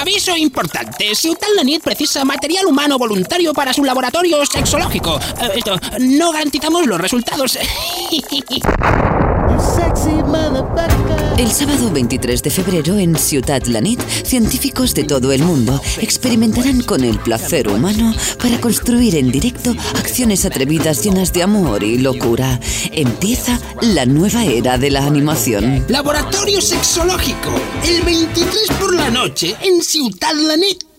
Aviso importante. Ciutat la nit precisa material humano voluntario para su laboratorio sexológico. Eh, esto, no garantizamos los resultados. El sábado 23 de febrero en Ciutat la Nit, científicos de todo el mundo experimentarán con el placer humano para construir en directo acciones atrevidas llenas de amor y locura. Empieza la nueva era de la animación. Laboratorio sexológico. El 23 por la noche en Ciutat la nit.